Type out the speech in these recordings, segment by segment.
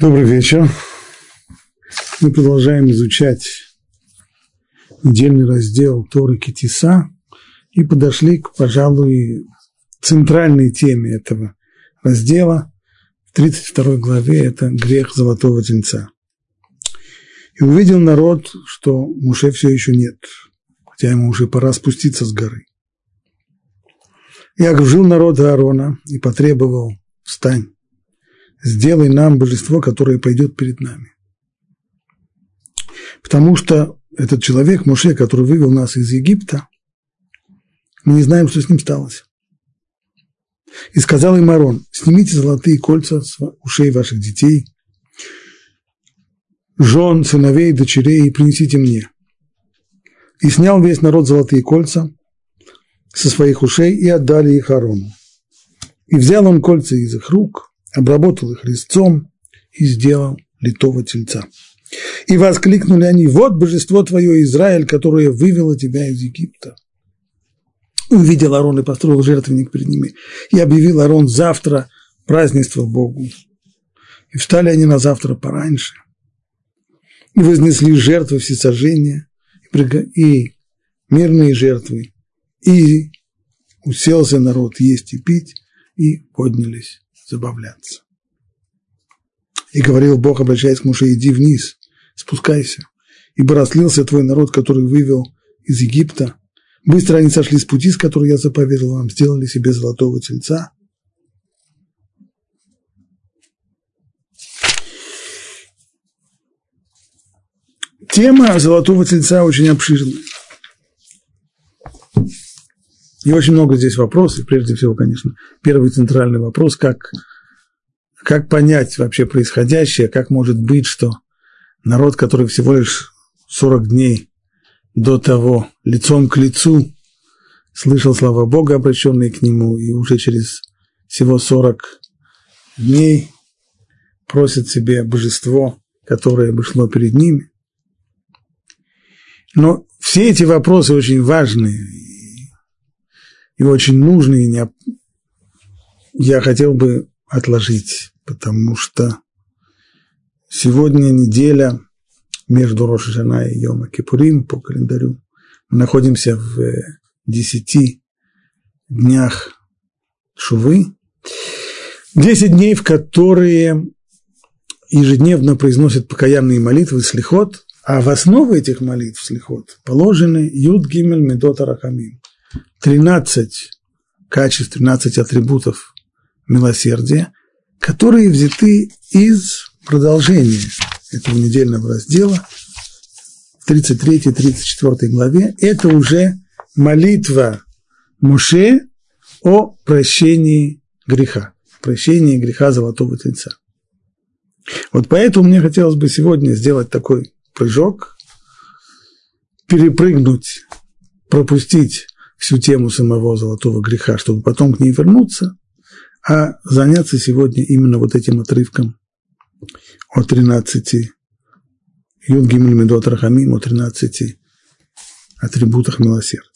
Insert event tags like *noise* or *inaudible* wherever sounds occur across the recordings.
Добрый вечер. Мы продолжаем изучать недельный раздел Торы Китиса и подошли к, пожалуй, центральной теме этого раздела. В 32 главе это грех золотого тельца. И увидел народ, что Муше все еще нет, хотя ему уже пора спуститься с горы. Яков жил народ Аарона и потребовал «Встань, сделай нам божество, которое пойдет перед нами». Потому что этот человек, Муше, который вывел нас из Египта, мы не знаем, что с ним сталось. И сказал им Арон, снимите золотые кольца с ушей ваших детей, жен, сыновей, дочерей и принесите мне. И снял весь народ золотые кольца со своих ушей и отдали их Арону. И взял он кольца из их рук, обработал их резцом и сделал литого тельца. И воскликнули они, вот божество твое, Израиль, которое вывело тебя из Египта. Увидел Арон и построил жертвенник перед ними. И объявил Арон завтра празднество Богу. И встали они на завтра пораньше. И вознесли жертвы всесожжения и мирные жертвы. И уселся народ есть и пить, и поднялись забавляться. И говорил Бог, обращаясь к Муше, иди вниз, спускайся, ибо разлился твой народ, который вывел из Египта. Быстро они сошли с пути, с которого я заповедал вам, сделали себе золотого тельца. Тема золотого тельца очень обширная. И очень много здесь вопросов. Прежде всего, конечно, первый центральный вопрос, как, как понять вообще происходящее, как может быть, что народ, который всего лишь 40 дней до того лицом к лицу слышал слова Бога, обращенные к нему, и уже через всего 40 дней просит себе божество, которое бы шло перед ними. Но все эти вопросы очень важные и очень нужные, я хотел бы отложить, потому что Сегодня неделя между Рошашана и Йома Кипурим по календарю. Мы находимся в э, десяти днях Шувы. Десять дней, в которые ежедневно произносят покаянные молитвы слихот, а в основу этих молитв слихот положены Юд Гимель Медот Арахамим. Тринадцать качеств, тринадцать атрибутов милосердия, которые взяты из продолжение этого недельного раздела, в 33-34 главе, это уже молитва Муше о прощении греха, прощении греха Золотого Тельца. Вот поэтому мне хотелось бы сегодня сделать такой прыжок, перепрыгнуть, пропустить всю тему самого золотого греха, чтобы потом к ней вернуться, а заняться сегодня именно вот этим отрывком о 13 Юд Гимель Медот Рахамим, о 13 атрибутах милосердия.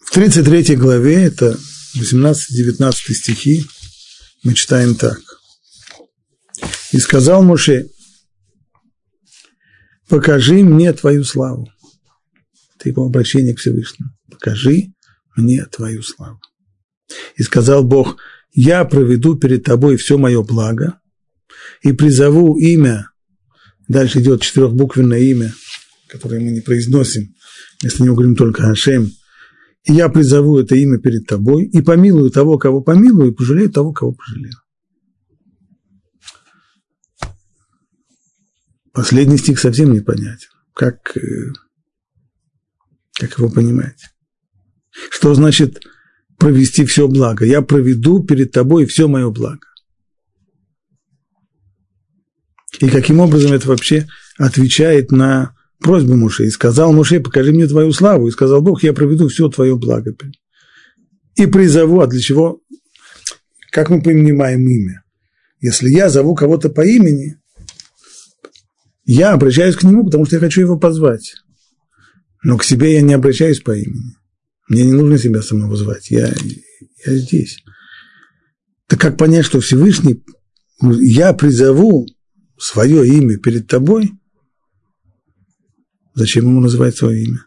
В 33 главе, это 18-19 стихи, мы читаем так. «И сказал Моше, покажи мне твою славу». Это его обращение к Всевышнему. Покажи мне твою славу. И сказал Бог, я проведу перед тобой все мое благо и призову имя, дальше идет четырехбуквенное имя, которое мы не произносим, если не говорим только Ашем, и я призову это имя перед тобой, и помилую того, кого помилую, и пожалею того, кого пожалею. Последний стих совсем непонятен. Как, э, как его понимать? Что значит провести все благо? Я проведу перед тобой все мое благо. И каким образом это вообще отвечает на просьбу Муше? И сказал Муше, покажи мне твою славу. И сказал Бог, я проведу все твое благо. И призову, а для чего? Как мы понимаем имя? Если я зову кого-то по имени, я обращаюсь к нему, потому что я хочу его позвать. Но к себе я не обращаюсь по имени. Мне не нужно себя самого звать, я, я здесь. Так как понять, что Всевышний, я призову свое имя перед тобой, зачем ему называть свое имя?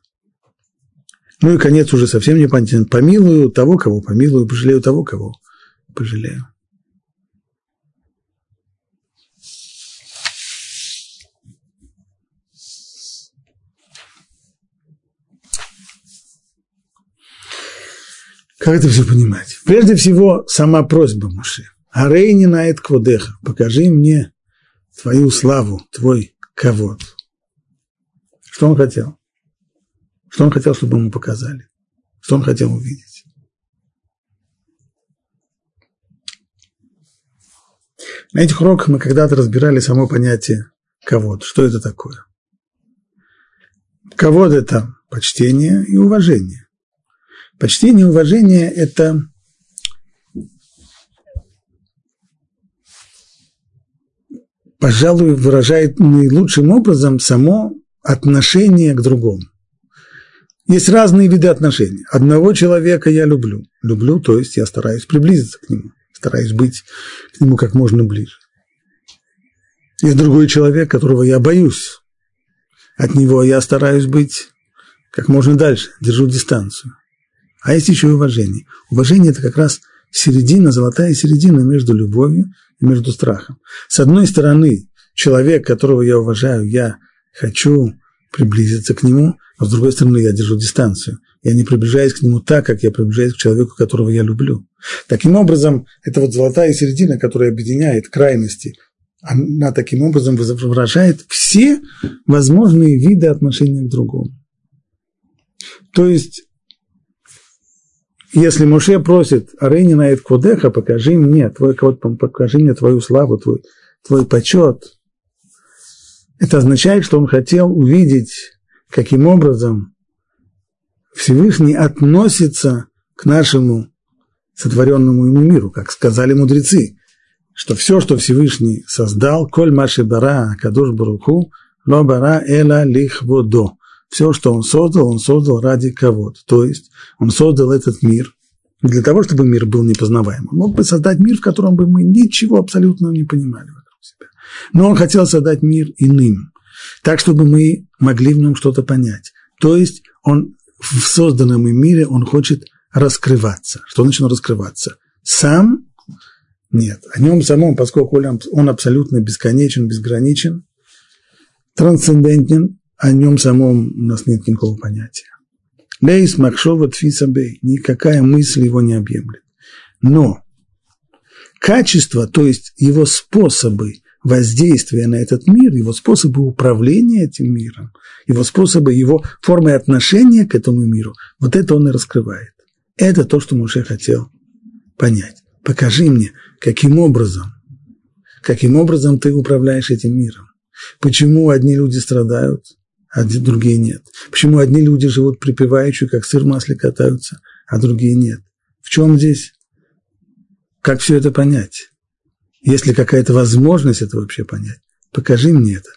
Ну и конец уже совсем непонятен. Помилую того, кого помилую, пожалею того, кого пожалею. Как это все понимать? Прежде всего, сама просьба Муше. Арейни наэт кводеха. Покажи мне твою славу, твой ковод. Что он хотел? Что он хотел, чтобы ему показали? Что он хотел увидеть? На этих уроках мы когда-то разбирали само понятие ковод. Что это такое? Ковод – это почтение и уважение. Почтение и уважение – это пожалуй, выражает наилучшим образом само отношение к другому. Есть разные виды отношений. Одного человека я люблю. Люблю, то есть я стараюсь приблизиться к нему, стараюсь быть к нему как можно ближе. Есть другой человек, которого я боюсь. От него я стараюсь быть как можно дальше, держу дистанцию. А есть еще и уважение. Уважение – это как раз середина, золотая середина между любовью и между страхом. С одной стороны, человек, которого я уважаю, я хочу приблизиться к нему, а с другой стороны, я держу дистанцию. Я не приближаюсь к нему так, как я приближаюсь к человеку, которого я люблю. Таким образом, это вот золотая середина, которая объединяет крайности, она таким образом выражает все возможные виды отношения к другому. То есть если Муше просит Арейни на Кводеха, покажи мне твой покажи мне твою славу, твой, твой почет, это означает, что он хотел увидеть, каким образом Всевышний относится к нашему сотворенному ему миру, как сказали мудрецы, что все, что Всевышний создал, коль маши бара кадуш баруху, ло бара эла лихводо. Все, что он создал, он создал ради кого-то. То есть он создал этот мир для того, чтобы мир был непознаваем. Он мог бы создать мир, в котором бы мы ничего абсолютно не понимали вокруг себя. Но он хотел создать мир иным, так, чтобы мы могли в нем что-то понять. То есть он в созданном им мире он хочет раскрываться. Что значит раскрываться? Сам? Нет. О нем самом, поскольку он абсолютно бесконечен, безграничен, трансцендентен, о нем самом у нас нет никакого понятия. Лейс Махшова Тфисабей, никакая мысль его не объемлет. Но качество, то есть его способы воздействия на этот мир, его способы управления этим миром, его способы, его формы отношения к этому миру, вот это он и раскрывает. Это то, что Муше хотел понять. Покажи мне, каким образом, каким образом ты управляешь этим миром. Почему одни люди страдают, а другие нет? Почему одни люди живут припеваючи, как сыр в масле катаются, а другие нет? В чем здесь? Как все это понять? Есть ли какая-то возможность это вообще понять? Покажи мне это.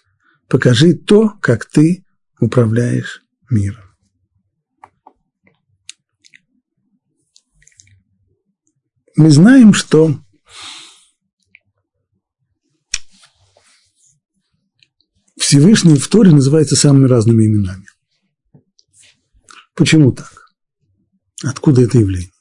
Покажи то, как ты управляешь миром. Мы знаем, что Всевышний в Торе называется самыми разными именами. Почему так? Откуда это явление?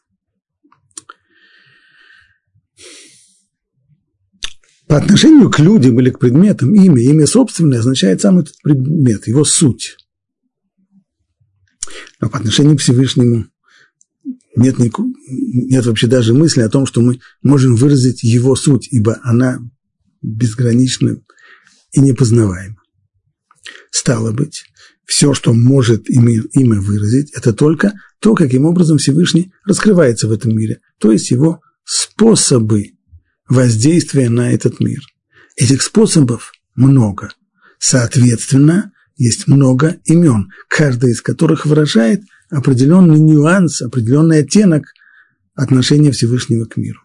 По отношению к людям или к предметам имя, имя собственное означает сам этот предмет, его суть. Но по отношению к Всевышнему нет, нет вообще даже мысли о том, что мы можем выразить его суть, ибо она безгранична и непознаваема. Стало быть, все, что может имя, имя выразить, это только то, каким образом Всевышний раскрывается в этом мире, то есть его способы воздействия на этот мир. Этих способов много. Соответственно, есть много имен, каждый из которых выражает определенный нюанс, определенный оттенок отношения Всевышнего к миру.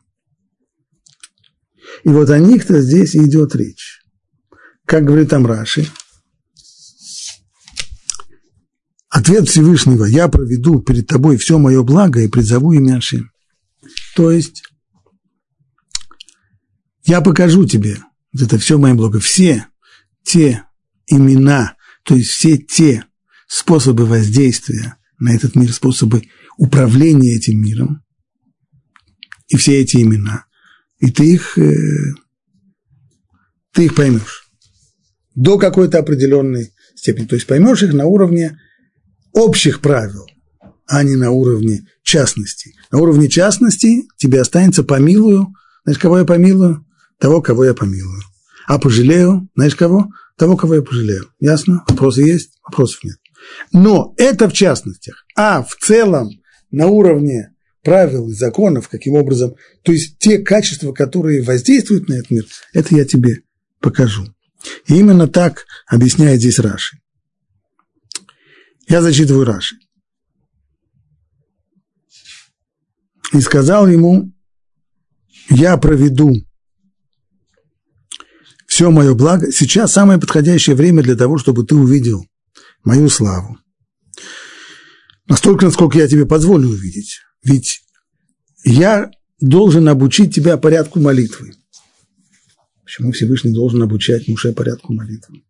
И вот о них-то здесь идет речь. Как говорит там Раши, Ответ Всевышнего, я проведу перед тобой все мое благо и призову имя Ашим. То есть, я покажу тебе, вот это все мое благо, все те имена, то есть все те способы воздействия на этот мир, способы управления этим миром, и все эти имена, и ты их, э, ты их поймешь до какой-то определенной степени. То есть поймешь их на уровне общих правил, а не на уровне частностей. На уровне частностей тебе останется помилую. Знаешь, кого я помилую? Того, кого я помилую. А пожалею, знаешь кого? Того, кого я пожалею. Ясно? Вопросы есть? Вопросов нет. Но это в частностях. А в целом на уровне правил и законов, каким образом, то есть те качества, которые воздействуют на этот мир, это я тебе покажу. И именно так объясняет здесь Раши. Я зачитываю Раши. И сказал ему, я проведу все мое благо. Сейчас самое подходящее время для того, чтобы ты увидел мою славу. Настолько, насколько я тебе позволю увидеть. Ведь я должен обучить тебя порядку молитвы. Почему Всевышний должен обучать Муше порядку молитвы?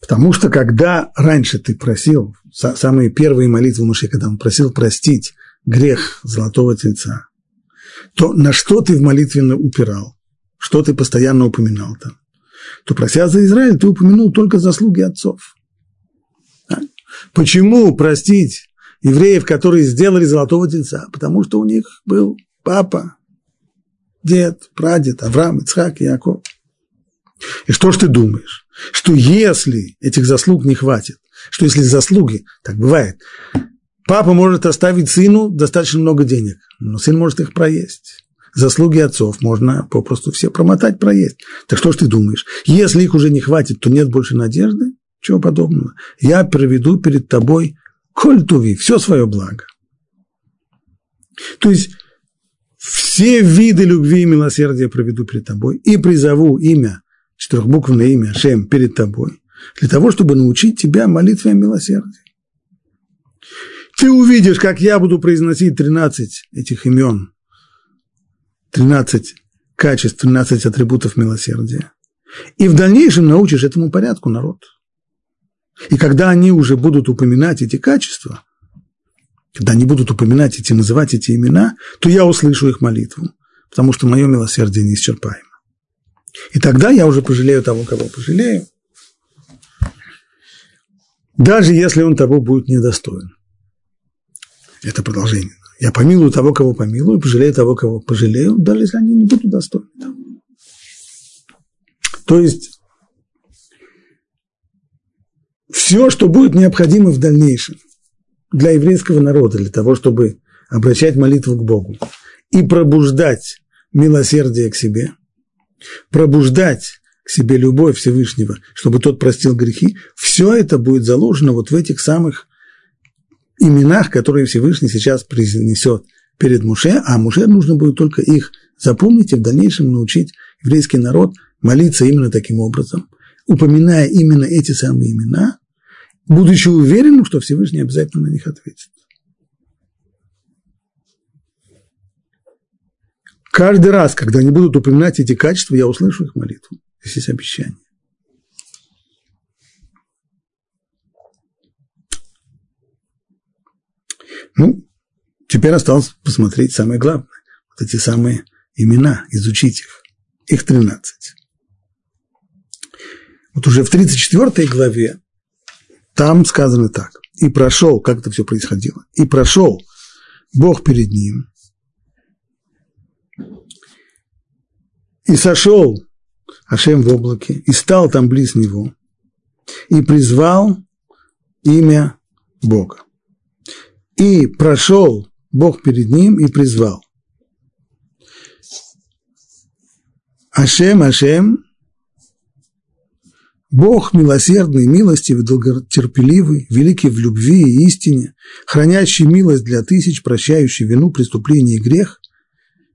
Потому что когда раньше ты просил, самые первые молитвы Муше, когда он просил простить грех золотого тельца, то на что ты в молитве упирал? Что ты постоянно упоминал там? То прося за Израиль, ты упомянул только заслуги отцов. Почему простить евреев, которые сделали золотого тельца? Потому что у них был папа, дед, прадед, Авраам, Ицхак, Яков. И что ж ты думаешь? Что если этих заслуг не хватит, что если заслуги, так бывает, папа может оставить сыну достаточно много денег, но сын может их проесть. Заслуги отцов можно попросту все промотать, проесть. Так что ж ты думаешь? Если их уже не хватит, то нет больше надежды? Чего подобного? Я проведу перед тобой кольтуви, все свое благо. То есть все виды любви и милосердия проведу перед тобой и призову имя, четырехбуквенное имя Шем перед тобой, для того, чтобы научить тебя молитве о милосердии. Ты увидишь, как я буду произносить 13 этих имен, 13 качеств, 13 атрибутов милосердия. И в дальнейшем научишь этому порядку народ. И когда они уже будут упоминать эти качества, когда они будут упоминать эти, называть эти имена, то я услышу их молитву, потому что мое милосердие неисчерпаемо. И тогда я уже пожалею того, кого пожалею, даже если он того будет недостоин. Это продолжение. Я помилую того, кого помилую, пожалею того, кого пожалею, даже если они не будут достойны. То есть все, что будет необходимо в дальнейшем для еврейского народа, для того, чтобы обращать молитву к Богу и пробуждать милосердие к себе, пробуждать к себе любовь Всевышнего, чтобы тот простил грехи, все это будет заложено вот в этих самых именах, которые Всевышний сейчас произнесет перед Муше, а Муше нужно будет только их запомнить и в дальнейшем научить еврейский народ молиться именно таким образом, упоминая именно эти самые имена, будучи уверенным, что Всевышний обязательно на них ответит. Каждый раз, когда они будут упоминать эти качества, я услышу их молитву. Здесь есть обещание. Ну, теперь осталось посмотреть самое главное. Вот эти самые имена, изучить их. Их 13. Вот уже в 34 главе там сказано так. И прошел, как это все происходило, и прошел Бог перед ним, и сошел Ашем в облаке, и стал там близ него, и призвал имя Бога. И прошел Бог перед ним и призвал. Ашем, Ашем, Бог милосердный, милостивый, долготерпеливый, великий в любви и истине, хранящий милость для тысяч, прощающий вину, преступление и грех,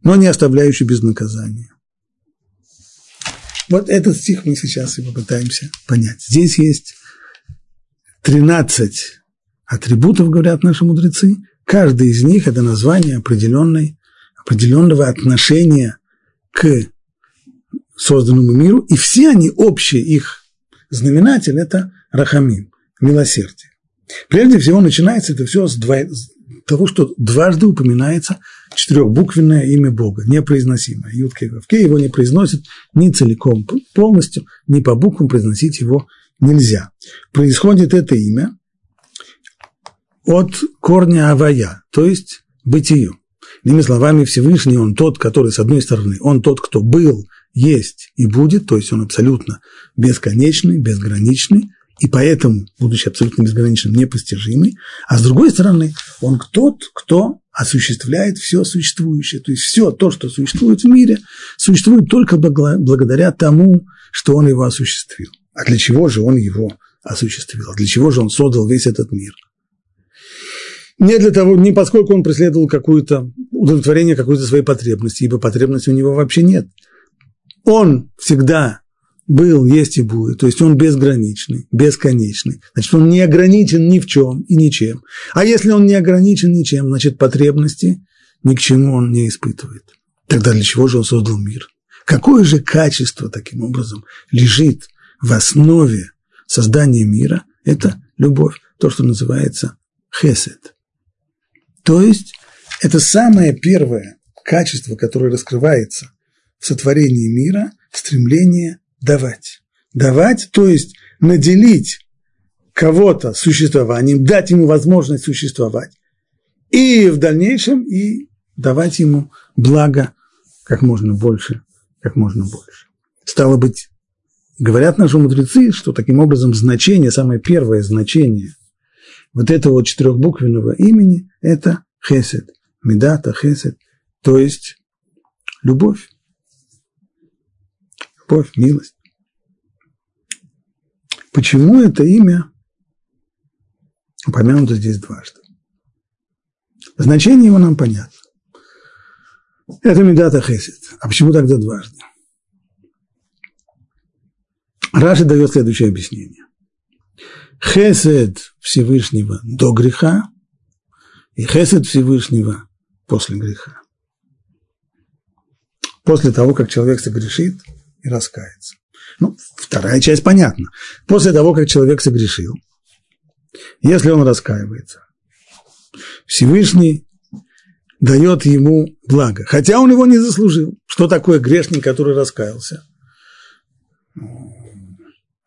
но не оставляющий без наказания. Вот этот стих мы сейчас и попытаемся понять. Здесь есть 13 атрибутов, говорят наши мудрецы, каждый из них – это название определенной, определенного отношения к созданному миру, и все они, общий их знаменатель – это рахамим, милосердие. Прежде всего начинается это все с, два, с того, что дважды упоминается четырехбуквенное имя Бога, непроизносимое. Ютке Вавке его не произносят ни целиком полностью, ни по буквам произносить его нельзя. Происходит это имя от корня авая, то есть бытию. Иными словами, Всевышний, он тот, который, с одной стороны, он тот, кто был, есть и будет, то есть он абсолютно бесконечный, безграничный, и поэтому, будучи абсолютно безграничным, непостижимый, а с другой стороны, он тот, кто осуществляет все существующее. То есть все то, что существует в мире, существует только благодаря тому, что он его осуществил. А для чего же он его осуществил? А для чего же он создал весь этот мир? Не для того, не поскольку он преследовал какое-то удовлетворение какой-то своей потребности, ибо потребности у него вообще нет. Он всегда был, есть и будет. То есть он безграничный, бесконечный. Значит, он не ограничен ни в чем и ничем. А если он не ограничен ничем, значит, потребности ни к чему он не испытывает. Тогда для чего же он создал мир? Какое же качество, таким образом, лежит в основе создания мира? Это любовь, то, что называется хесед. То есть это самое первое качество, которое раскрывается в сотворении мира, стремление давать. Давать, то есть наделить кого-то существованием, дать ему возможность существовать, и в дальнейшем и давать ему благо как можно больше, как можно больше. Стало быть, говорят наши мудрецы, что таким образом значение, самое первое значение вот этого четырехбуквенного имени – это хесед, медата, хесед, то есть любовь. Любовь, милость. Почему это имя упомянуто здесь дважды? Значение его нам понятно. Это Медата Хесед. А почему тогда дважды? Раши дает следующее объяснение. Хесед Всевышнего до греха и хесед Всевышнего после греха. После того, как человек согрешит и раскается. Ну, вторая часть понятна. После того, как человек согрешил, если он раскаивается, Всевышний дает ему благо, хотя он его не заслужил. Что такое грешник, который раскаялся?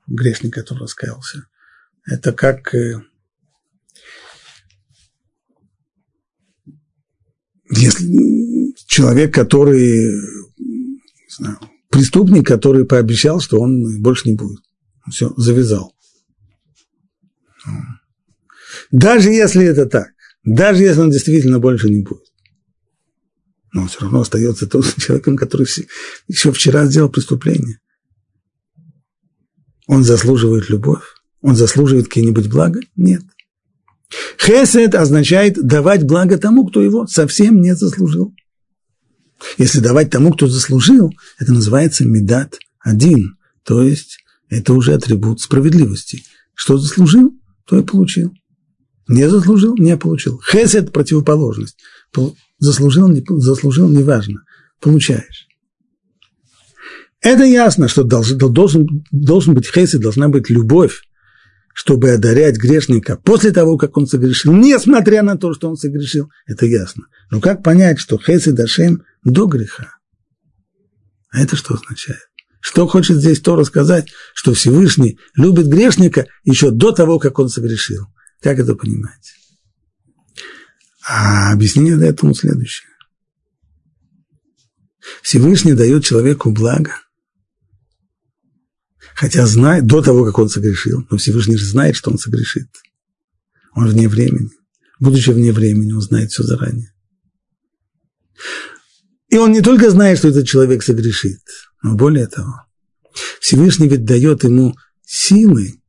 Грешник, который раскаялся. Это как э, если человек, который не знаю, преступник, который пообещал, что он больше не будет. Все, завязал. Даже если это так, даже если он действительно больше не будет, но он все равно остается тот *laughs* человеком, который еще вчера сделал преступление. Он заслуживает любовь? Он заслуживает какие-нибудь блага? Нет. Хесед означает давать благо тому, кто его совсем не заслужил. Если давать тому, кто заслужил, это называется медат один, то есть это уже атрибут справедливости. Что заслужил, то и получил. Не заслужил, не получил. Хесед – противоположность. Заслужил, не заслужил, неважно. Получаешь. Это ясно, что должен, должен, должен быть хесед, должна быть любовь, чтобы одарять грешника после того, как он согрешил, несмотря на то, что он согрешил. Это ясно. Но как понять, что хесед Ашем – до греха. А это что означает? Что хочет здесь то рассказать, что Всевышний любит грешника еще до того, как он согрешил. Как это понимать? А объяснение этому следующее. Всевышний дает человеку благо, хотя знает, до того, как он согрешил, но Всевышний же знает, что он согрешит. Он вне времени. Будучи вне времени, он знает все заранее. И он не только знает, что этот человек согрешит, но более того, Всевышний ведь дает ему силы,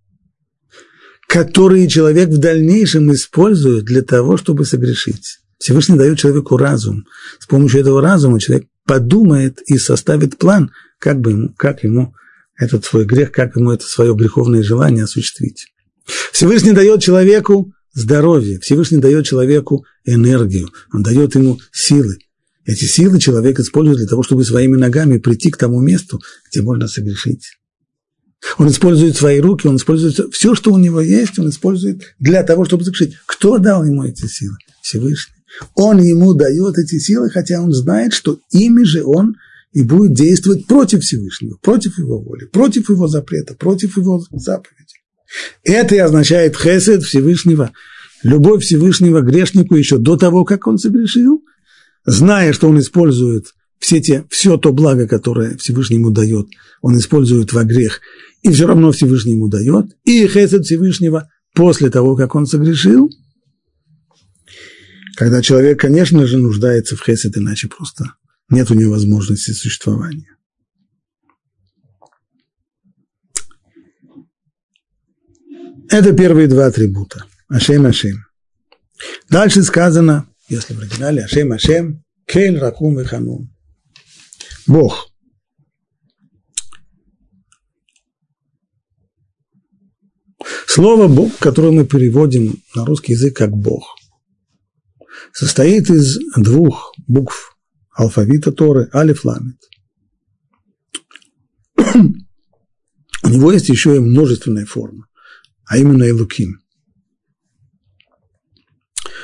которые человек в дальнейшем использует для того, чтобы согрешить. Всевышний дает человеку разум. С помощью этого разума человек подумает и составит план, как, бы ему, как ему этот свой грех, как ему это свое греховное желание осуществить. Всевышний дает человеку здоровье, Всевышний дает человеку энергию, он дает ему силы. Эти силы человек использует для того, чтобы своими ногами прийти к тому месту, где можно согрешить. Он использует свои руки, он использует все, что у него есть, он использует для того, чтобы согрешить. Кто дал ему эти силы? Всевышний. Он ему дает эти силы, хотя он знает, что ими же он и будет действовать против Всевышнего, против его воли, против его запрета, против его заповеди. Это и означает хесед Всевышнего, любовь Всевышнего грешнику еще до того, как он согрешил, зная, что он использует все, те, все то благо, которое Всевышний ему дает, он использует во грех, и все равно Всевышний ему дает, и хесед Всевышнего после того, как он согрешил, когда человек, конечно же, нуждается в хесед, иначе просто нет у него возможности существования. Это первые два атрибута. Ашем, Ашем. Дальше сказано, если в оригинале, Ашем, Ашем, Кель, Ракум и Ханум. Бог. Слово Бог, которое мы переводим на русский язык как Бог, состоит из двух букв алфавита Торы, алиф, ламит. У него есть еще и множественная форма, а именно Элуким.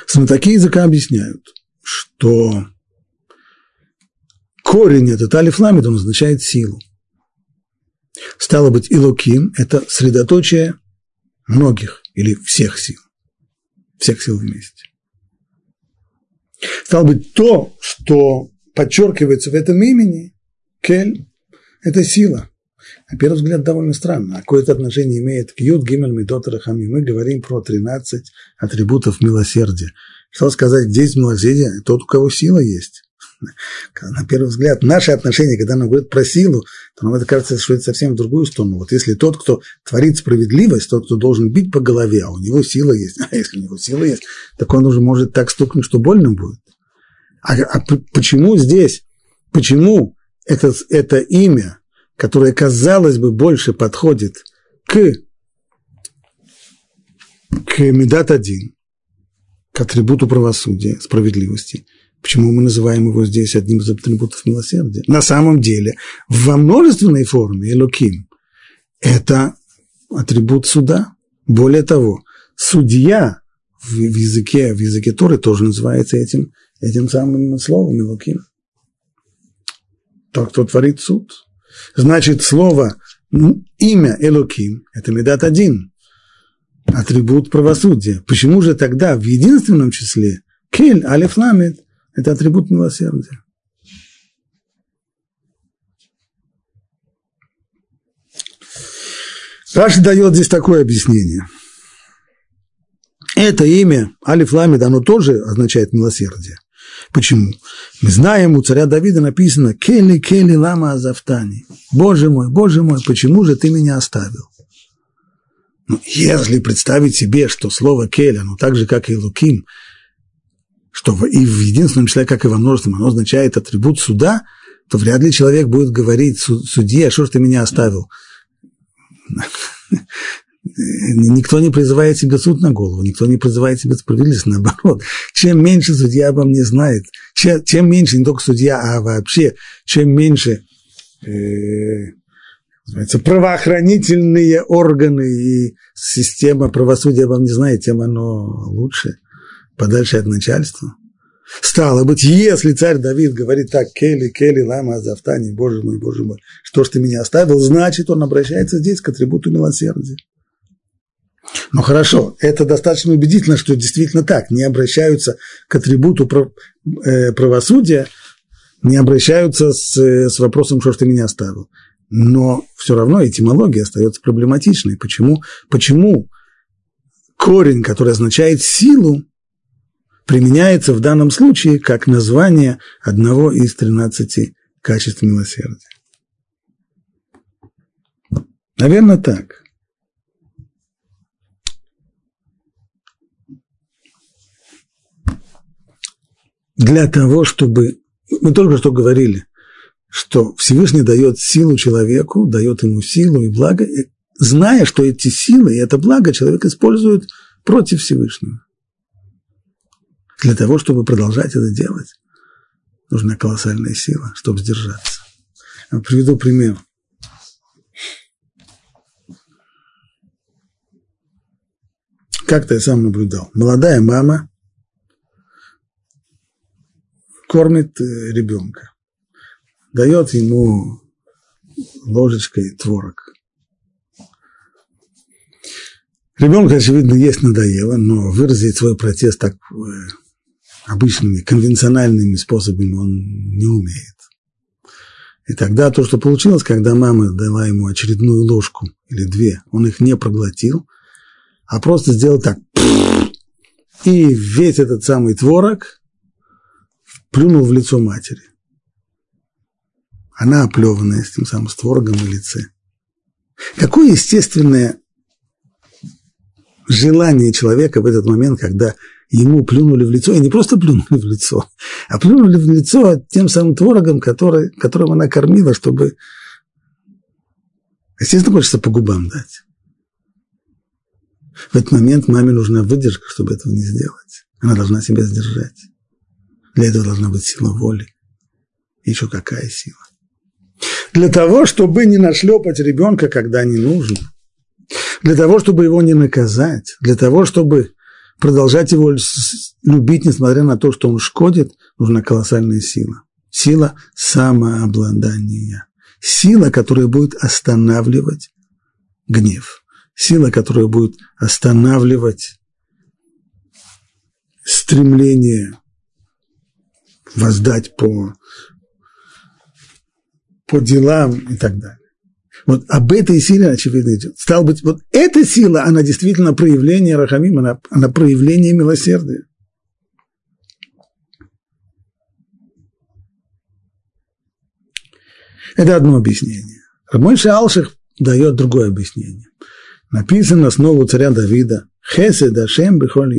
Знатоки языка объясняют, что корень этот алиф ламид, он означает силу. Стало быть, Илуким – это средоточие многих или всех сил, всех сил вместе. Стало быть, то, что подчеркивается в этом имени, Кель – это сила. На первый взгляд довольно странно. А какое это отношение имеет к Юд, Гимель, Медот, Рахами? Мы говорим про 13 атрибутов милосердия. Что сказать, где есть милосердие? Тот, у кого сила есть *laughs* на первый взгляд, наши отношения, когда нам говорят про силу, то нам это кажется, что это совсем в другую сторону. Вот если тот, кто творит справедливость, тот, кто должен бить по голове, а у него сила есть, *laughs* а если у него сила есть, так он уже может так стукнуть, что больно будет. А, а почему здесь, почему это, это имя, которое, казалось бы, больше подходит к, к Медат один, к атрибуту правосудия, справедливости – Почему мы называем его здесь одним из атрибутов милосердия? На самом деле, во множественной форме Элоким – это атрибут суда. Более того, судья в языке, в языке Торы тоже называется этим, этим самым словом Элоким. Тот, кто творит суд. Значит, слово, имя Элоким – это Медат один, атрибут правосудия. Почему же тогда в единственном числе Кель, Алиф Ламед – это атрибут милосердия. Раши дает здесь такое объяснение. Это имя Алиф Ламид, оно тоже означает милосердие. Почему? Мы знаем, у царя Давида написано «Кели, кели, лама азавтани». Боже мой, Боже мой, почему же ты меня оставил? Ну, если представить себе, что слово «кель», оно так же, как и «луким», что и в единственном числе, как и во множественном, оно означает атрибут суда, то вряд ли человек будет говорить судье, а что ж ты меня оставил? Никто не призывает себе суд на голову, никто не призывает себе справедливость, наоборот. Чем меньше судья обо мне знает, чем, чем меньше не только судья, а вообще, чем меньше э, правоохранительные органы и система правосудия обо мне знает, тем оно лучше подальше от начальства. Стало быть, если царь Давид говорит так, Кели, Кели, Лама, Азавтани, Боже мой, Боже мой, что ж ты меня оставил, значит, он обращается здесь к атрибуту милосердия. Ну хорошо, это достаточно убедительно, что действительно так, не обращаются к атрибуту э, правосудия, не обращаются с, с вопросом, что ж ты меня оставил. Но все равно этимология остается проблематичной. Почему? Почему корень, который означает силу, применяется в данном случае как название одного из 13 качеств милосердия. Наверное, так. Для того, чтобы... Мы только что говорили, что Всевышний дает силу человеку, дает ему силу и благо, зная, что эти силы и это благо человек использует против Всевышнего. Для того, чтобы продолжать это делать, нужна колоссальная сила, чтобы сдержаться. Приведу пример. Как-то я сам наблюдал. Молодая мама кормит э, ребенка, дает ему ложечкой творог. Ребенку, очевидно, есть надоело, но выразить свой протест так э, обычными конвенциональными способами он не умеет. И тогда то, что получилось, когда мама дала ему очередную ложку или две, он их не проглотил, а просто сделал так. И весь этот самый творог плюнул в лицо матери. Она оплеванная с тем самым с творогом на лице. Какое естественное желание человека в этот момент, когда ему плюнули в лицо, и не просто плюнули в лицо, а плюнули в лицо тем самым творогом, который, которым она кормила, чтобы... Естественно, хочется по губам дать. В этот момент маме нужна выдержка, чтобы этого не сделать. Она должна себя сдержать. Для этого должна быть сила воли. Еще какая сила. Для того, чтобы не нашлепать ребенка, когда не нужно. Для того, чтобы его не наказать. Для того, чтобы продолжать его любить, несмотря на то, что он шкодит, нужна колоссальная сила. Сила самообладания. Сила, которая будет останавливать гнев. Сила, которая будет останавливать стремление воздать по, по делам и так далее. Вот об этой силе, очевидно, идет. Стал быть, вот эта сила, она действительно проявление Рахамим, она, она проявление милосердия. Это одно объяснение. Мой Алших дает другое объяснение. Написано снова у царя Давида «Хесед Ашем бихоль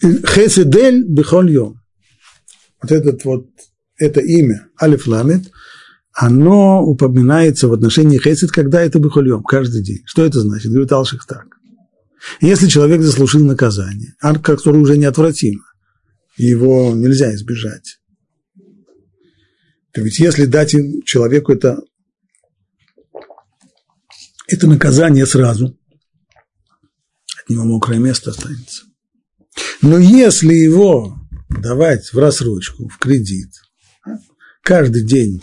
Хеседель бихоль йом. Вот этот вот это имя Алиф Ламет, оно упоминается в отношении Хесед, когда это бихольем, каждый день. Что это значит? Говорит Алших так. Если человек заслужил наказание, которое уже неотвратимо, его нельзя избежать, то ведь если дать человеку это, это наказание сразу, от него мокрое место останется. Но если его давать в рассрочку, в кредит – каждый день.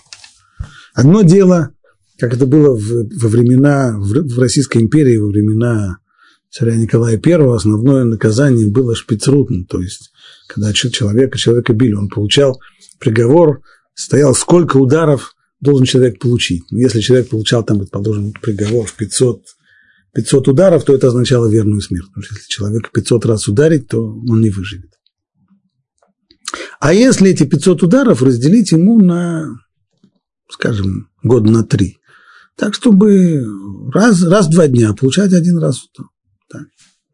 Одно дело, как это было во времена, в, Российской империи, во времена царя Николая I, основное наказание было шпицрутно, то есть, когда человека, человека били, он получал приговор, стоял, сколько ударов должен человек получить. Если человек получал там, предположим, приговор в 500, 500 ударов, то это означало верную смерть. Потому что если человека 500 раз ударить, то он не выживет. А если эти 500 ударов разделить ему на, скажем, год на три, так, чтобы раз, раз в два дня получать один раз, так,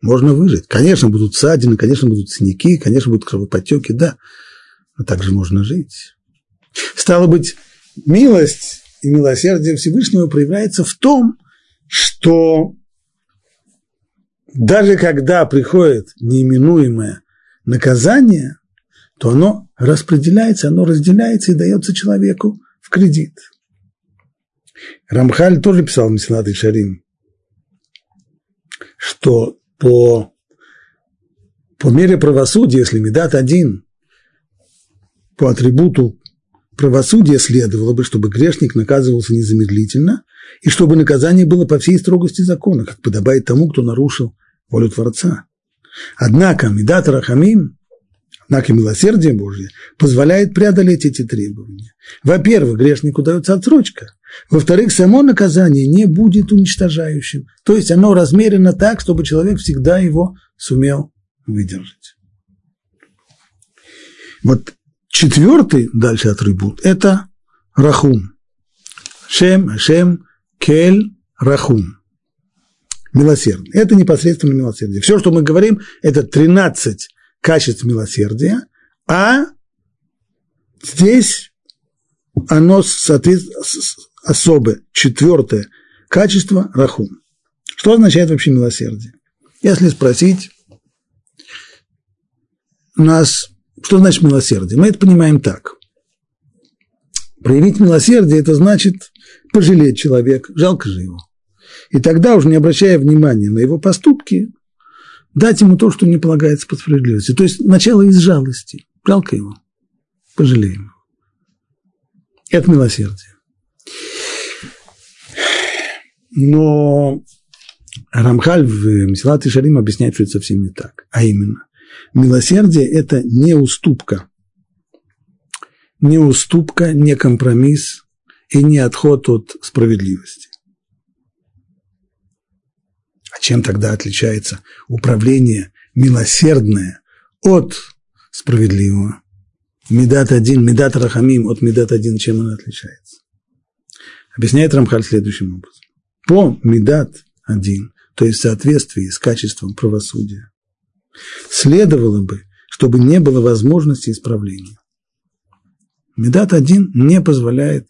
можно выжить. Конечно, будут ссадины, конечно, будут синяки, конечно, будут кровоподтеки, да, но также можно жить. Стало быть, милость и милосердие Всевышнего проявляется в том, что даже когда приходит неименуемое наказание, то оно распределяется, оно разделяется и дается человеку в кредит. Рамхаль тоже писал в Месилат и Шарим, что по, по мере правосудия, если Медат один, по атрибуту правосудия следовало бы, чтобы грешник наказывался незамедлительно, и чтобы наказание было по всей строгости закона, как подобает тому, кто нарушил волю Творца. Однако Медат Рахамим знак и милосердие Божье позволяет преодолеть эти требования. Во-первых, грешнику дается отсрочка. Во-вторых, само наказание не будет уничтожающим. То есть оно размерено так, чтобы человек всегда его сумел выдержать. Вот четвертый дальше атрибут – это рахум. Шем, шем, кель, рахум. Милосердие. Это непосредственно милосердие. Все, что мы говорим, это 13 качеств милосердия, а здесь оно соответствует особое, четвертое качество – рахум. Что означает вообще милосердие? Если спросить нас, что значит милосердие? Мы это понимаем так. Проявить милосердие – это значит пожалеть человека, жалко же его. И тогда, уже не обращая внимания на его поступки, дать ему то, что не полагается по справедливости. То есть начало из жалости. Жалко его. Пожалеем. Это милосердие. Но Рамхаль в Месилат и Шарим объясняет, что это совсем не так. А именно, милосердие – это не уступка. Не уступка, не компромисс и не отход от справедливости. Чем тогда отличается управление милосердное от справедливого? Медат один, медат рахамим от медат один, чем он отличается? Объясняет Рамхаль следующим образом. По медат один, то есть в соответствии с качеством правосудия, следовало бы, чтобы не было возможности исправления. Медат один не позволяет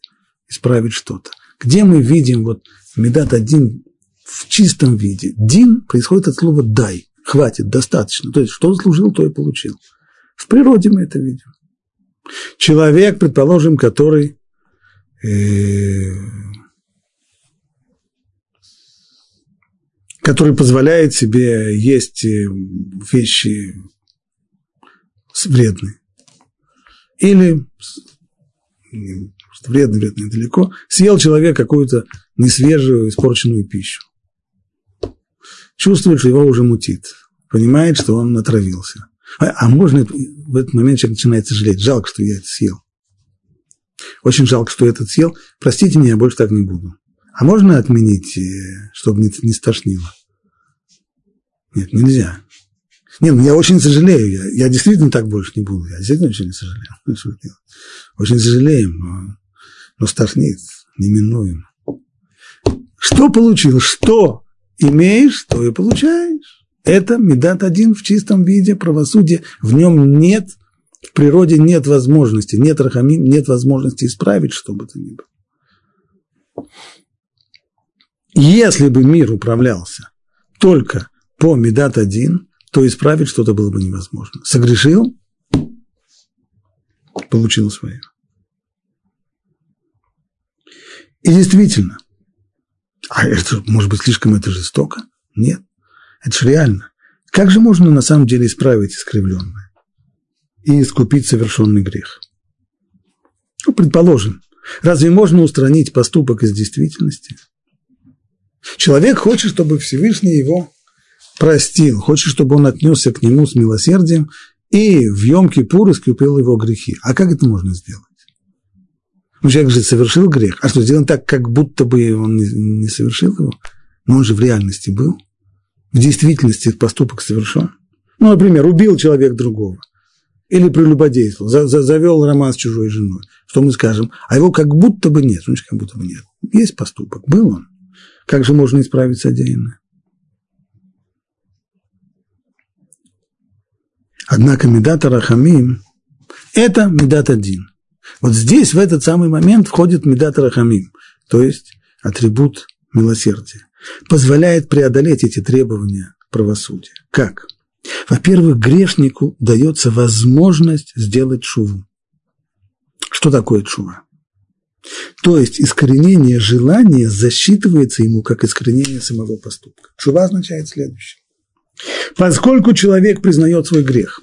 исправить что-то. Где мы видим вот Медат один в чистом виде? Дин происходит от слова «дай», хватит, достаточно. То есть, что заслужил, то и получил. В природе мы это видим. Человек, предположим, который э, который позволяет себе есть э, вещи вредные. Или вредно, вредно далеко, съел человек какую-то несвежую, испорченную пищу. Чувствует, что его уже мутит. Понимает, что он натравился. А, а можно в этот момент человек начинает сожалеть. Жалко, что я это съел. Очень жалко, что я это съел. Простите меня, я больше так не буду. А можно отменить, э, чтобы не, не стошнило? Нет, нельзя. Нет, ну я очень сожалею, я, я действительно так больше не буду, я действительно очень сожалею. Очень сожалеем, но, но стошнит, неминуемо. Что получил? Что имеешь, то и получаешь. Это медат один в чистом виде правосудия. В нем нет, в природе нет возможности, нет рахамим, нет возможности исправить что бы то ни было. Если бы мир управлялся только по медат один, то исправить что-то было бы невозможно. Согрешил, получил свое. И действительно, а это, может быть, слишком это жестоко? Нет, это же реально. Как же можно на самом деле исправить искривленное и искупить совершенный грех? Ну, предположим, разве можно устранить поступок из действительности? Человек хочет, чтобы Всевышний его простил, хочет, чтобы он отнесся к нему с милосердием и в Йом-Кипур искупил его грехи. А как это можно сделать? Ну, человек же совершил грех. А что, сделан так, как будто бы он не, совершил его? Но он же в реальности был. В действительности поступок совершен. Ну, например, убил человек другого. Или прелюбодействовал, за, за, завел роман с чужой женой. Что мы скажем? А его как будто бы нет. Ну, как будто бы нет. Есть поступок, был он. Как же можно исправить содеянное? Однако Медата Рахамим – это Медат один. Вот здесь, в этот самый момент, входит Медат Рахамим, то есть атрибут милосердия. Позволяет преодолеть эти требования правосудия. Как? Во-первых, грешнику дается возможность сделать шуву. Что такое шува? То есть искоренение желания засчитывается ему как искоренение самого поступка. Шува означает следующее. Поскольку человек признает свой грех,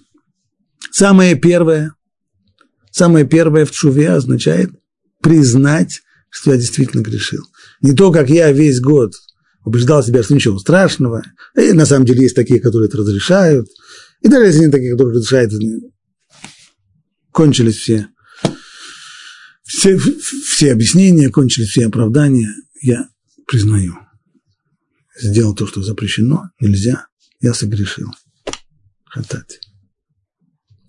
самое первое, самое первое в чуве означает признать, что я действительно грешил. Не то, как я весь год убеждал себя, что ничего страшного, и на самом деле есть такие, которые это разрешают, и даже если нет таких, которые разрешают, кончились все, все, все объяснения, кончились все оправдания, я признаю. Сделал то, что запрещено, нельзя, я согрешил. Хатать.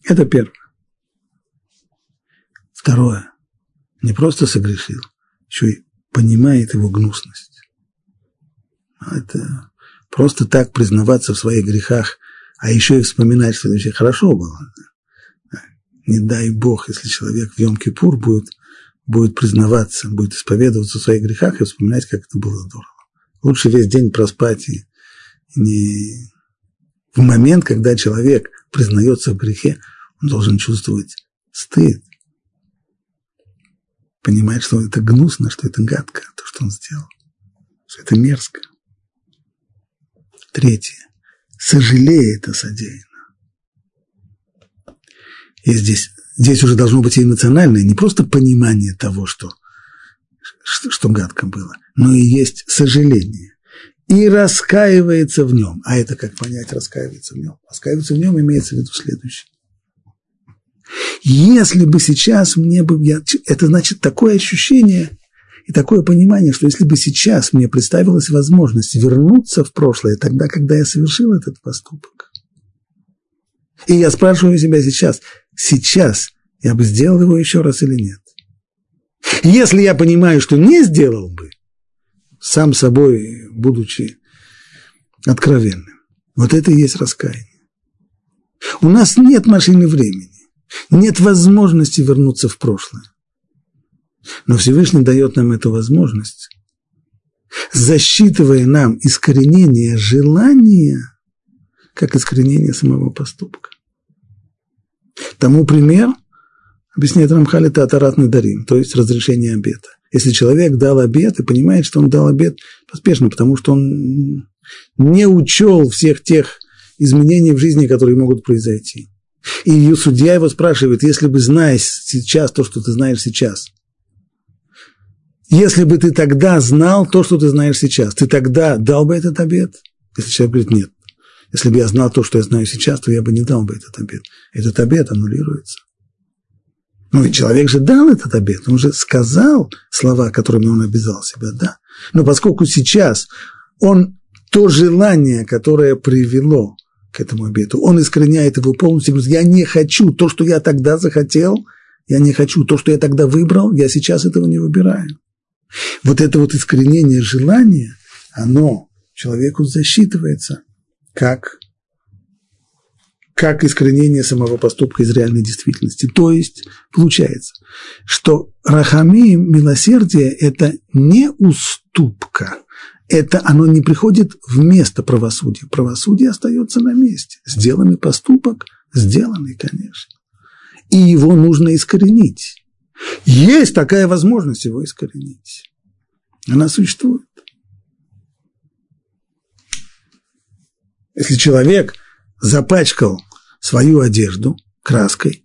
Это первое. Второе. Не просто согрешил, еще и понимает его гнусность. Это просто так признаваться в своих грехах, а еще и вспоминать, что это хорошо было. Не дай Бог, если человек в Йом-Кипур будет, будет признаваться, будет исповедоваться в своих грехах и вспоминать, как это было здорово. Лучше весь день проспать и не... В момент, когда человек признается в грехе, он должен чувствовать стыд, понимать, что это гнусно, что это гадко, то, что он сделал, что это мерзко. Третье. Сожалеет о содеянном. И здесь, здесь уже должно быть и эмоциональное, не просто понимание того, что, что, что гадко было, но и есть сожаление. И раскаивается в нем. А это как понять, раскаивается в нем? Раскаивается в нем имеется в виду следующее. Если бы сейчас мне бы... Я, это значит такое ощущение и такое понимание, что если бы сейчас мне представилась возможность вернуться в прошлое, тогда, когда я совершил этот поступок. И я спрашиваю себя сейчас, сейчас я бы сделал его еще раз или нет? Если я понимаю, что не сделал бы, сам собой будучи откровенным, вот это и есть раскаяние. У нас нет машины времени. Нет возможности вернуться в прошлое. Но Всевышний дает нам эту возможность, засчитывая нам искоренение желания, как искоренение самого поступка. Тому пример, объясняет Рамхаль, это атаратный дарим, то есть разрешение обета. Если человек дал обет и понимает, что он дал обет поспешно, потому что он не учел всех тех изменений в жизни, которые могут произойти. И судья его спрашивает, если бы знаешь сейчас то, что ты знаешь сейчас, если бы ты тогда знал то, что ты знаешь сейчас, ты тогда дал бы этот обед? Если человек говорит, нет. Если бы я знал то, что я знаю сейчас, то я бы не дал бы этот обед. Этот обед аннулируется. Ну и человек же дал этот обед, он же сказал слова, которыми он обязал себя, да. Но поскольку сейчас он то желание, которое привело к этому обету. Он искореняет его полностью, говорит, я не хочу то, что я тогда захотел, я не хочу то, что я тогда выбрал, я сейчас этого не выбираю. Вот это вот искоренение желания, оно человеку засчитывается как, как искоренение самого поступка из реальной действительности. То есть получается, что рахамим, милосердие – это не уступка, это оно не приходит вместо правосудия. Правосудие остается на месте. Сделанный поступок, сделанный, конечно. И его нужно искоренить. Есть такая возможность его искоренить. Она существует. Если человек запачкал свою одежду краской,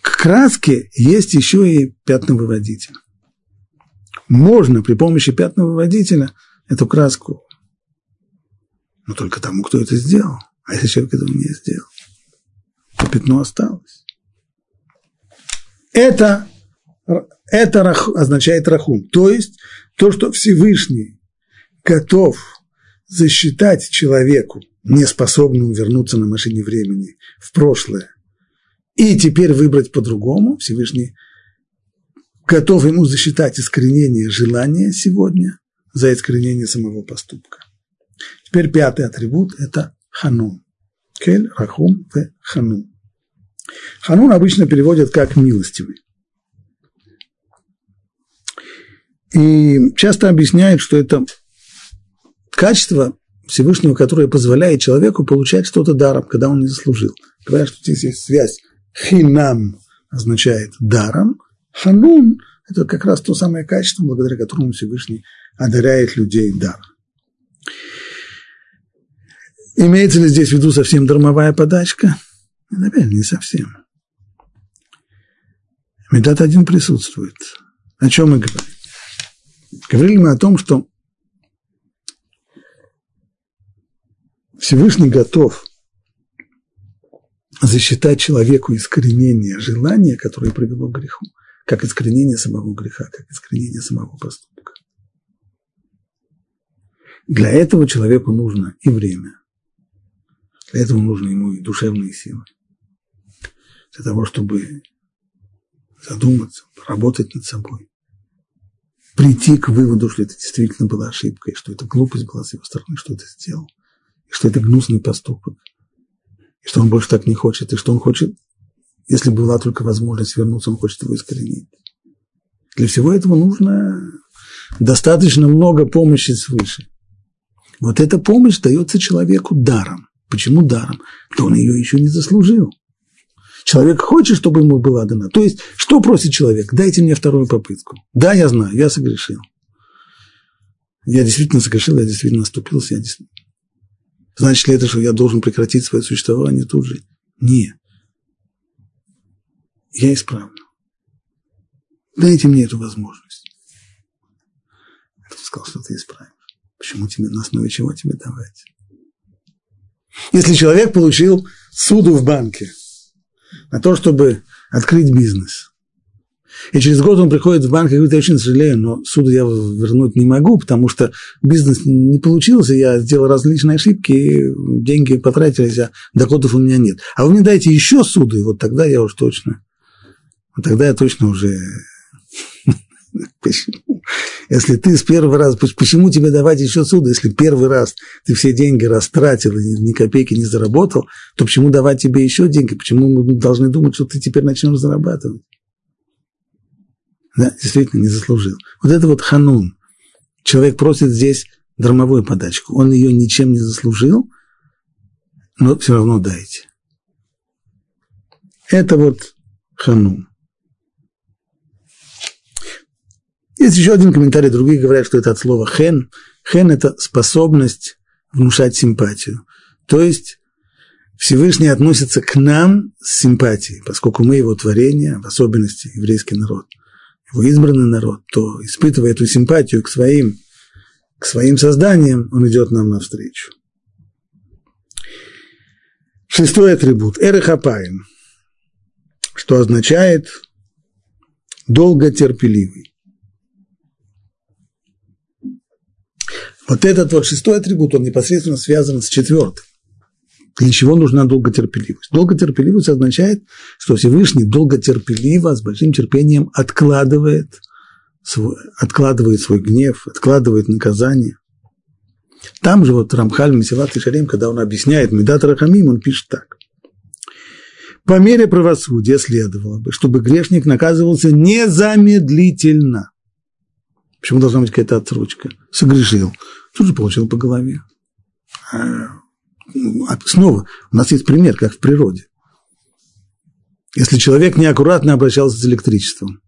к краске есть еще и пятновыводитель. Можно при помощи пятновыводителя – эту краску, но только тому, кто это сделал. А если человек этого не сделал, то пятно осталось. Это, это рах, означает рахум, то есть то, что Всевышний готов засчитать человеку, неспособному вернуться на машине времени в прошлое, и теперь выбрать по-другому, Всевышний готов ему засчитать искоренение желания сегодня, за искоренение самого поступка. Теперь пятый атрибут – это ханун. Кель, рахум, в ханун. Ханун обычно переводят как милостивый. И часто объясняют, что это качество Всевышнего, которое позволяет человеку получать что-то даром, когда он не заслужил. Говорят, что здесь есть связь. Хинам означает даром, ханун – это как раз то самое качество, благодаря которому Всевышний одаряет людей даром. Имеется ли здесь в виду совсем дармовая подачка? Наверное, не совсем. Медат один присутствует. О чем мы говорим? Говорили мы о том, что Всевышний готов засчитать человеку искоренение желания, которое привело к греху, как искоренение самого греха, как искоренение самого поступка. Для этого человеку нужно и время. Для этого нужны ему и душевные силы. Для того, чтобы задуматься, работать над собой. Прийти к выводу, что это действительно была ошибка, и что это глупость была с его стороны, что это сделал, и что это гнусный поступок, и что он больше так не хочет, и что он хочет, если была только возможность вернуться, он хочет его искоренить. Для всего этого нужно достаточно много помощи свыше. Вот эта помощь дается человеку даром. Почему даром? То он ее еще не заслужил. Человек хочет, чтобы ему была дана. То есть, что просит человек? Дайте мне вторую попытку. Да, я знаю, я согрешил. Я действительно согрешил, я действительно оступился. Я действительно... Значит ли это, что я должен прекратить свое существование тут же? Нет. Я исправлю. Дайте мне эту возможность. Я сказал, что ты исправишь. Почему тебе, на основе чего тебе давать? Если человек получил суду в банке на то, чтобы открыть бизнес, и через год он приходит в банк и говорит, я очень сожалею, но суду я вернуть не могу, потому что бизнес не получился, я сделал различные ошибки, деньги потратились, а доходов у меня нет. А вы мне дайте еще суду, и вот тогда я уж точно, вот тогда я точно уже *laughs* Почему? Если ты с первого раза, почему тебе давать еще суд, если первый раз ты все деньги растратил и ни копейки не заработал, то почему давать тебе еще деньги? Почему мы должны думать, что ты теперь начнешь зарабатывать? Да, действительно, не заслужил. Вот это вот ханун. Человек просит здесь дармовую подачку. Он ее ничем не заслужил, но все равно дайте. Это вот ханун. Есть еще один комментарий, другие говорят, что это от слова хен. Хен – это способность внушать симпатию. То есть Всевышний относится к нам с симпатией, поскольку мы его творение, в особенности еврейский народ, его избранный народ, то, испытывая эту симпатию к своим, к своим созданиям, он идет нам навстречу. Шестой атрибут – эрехапаем, что означает долготерпеливый. Вот этот вот шестой атрибут, он непосредственно связан с четвертым. Для чего нужна долготерпеливость? Долготерпеливость означает, что Всевышний долготерпеливо, с большим терпением откладывает свой, откладывает свой гнев, откладывает наказание. Там же вот Рамхаль Месилат и Шарим, когда он объясняет Медат Рахамим, он пишет так. По мере правосудия следовало бы, чтобы грешник наказывался незамедлительно. Почему должна быть какая-то отсрочка? Согрешил. Тут же получил по голове. А, а снова, у нас есть пример, как в природе. Если человек неаккуратно обращался с электричеством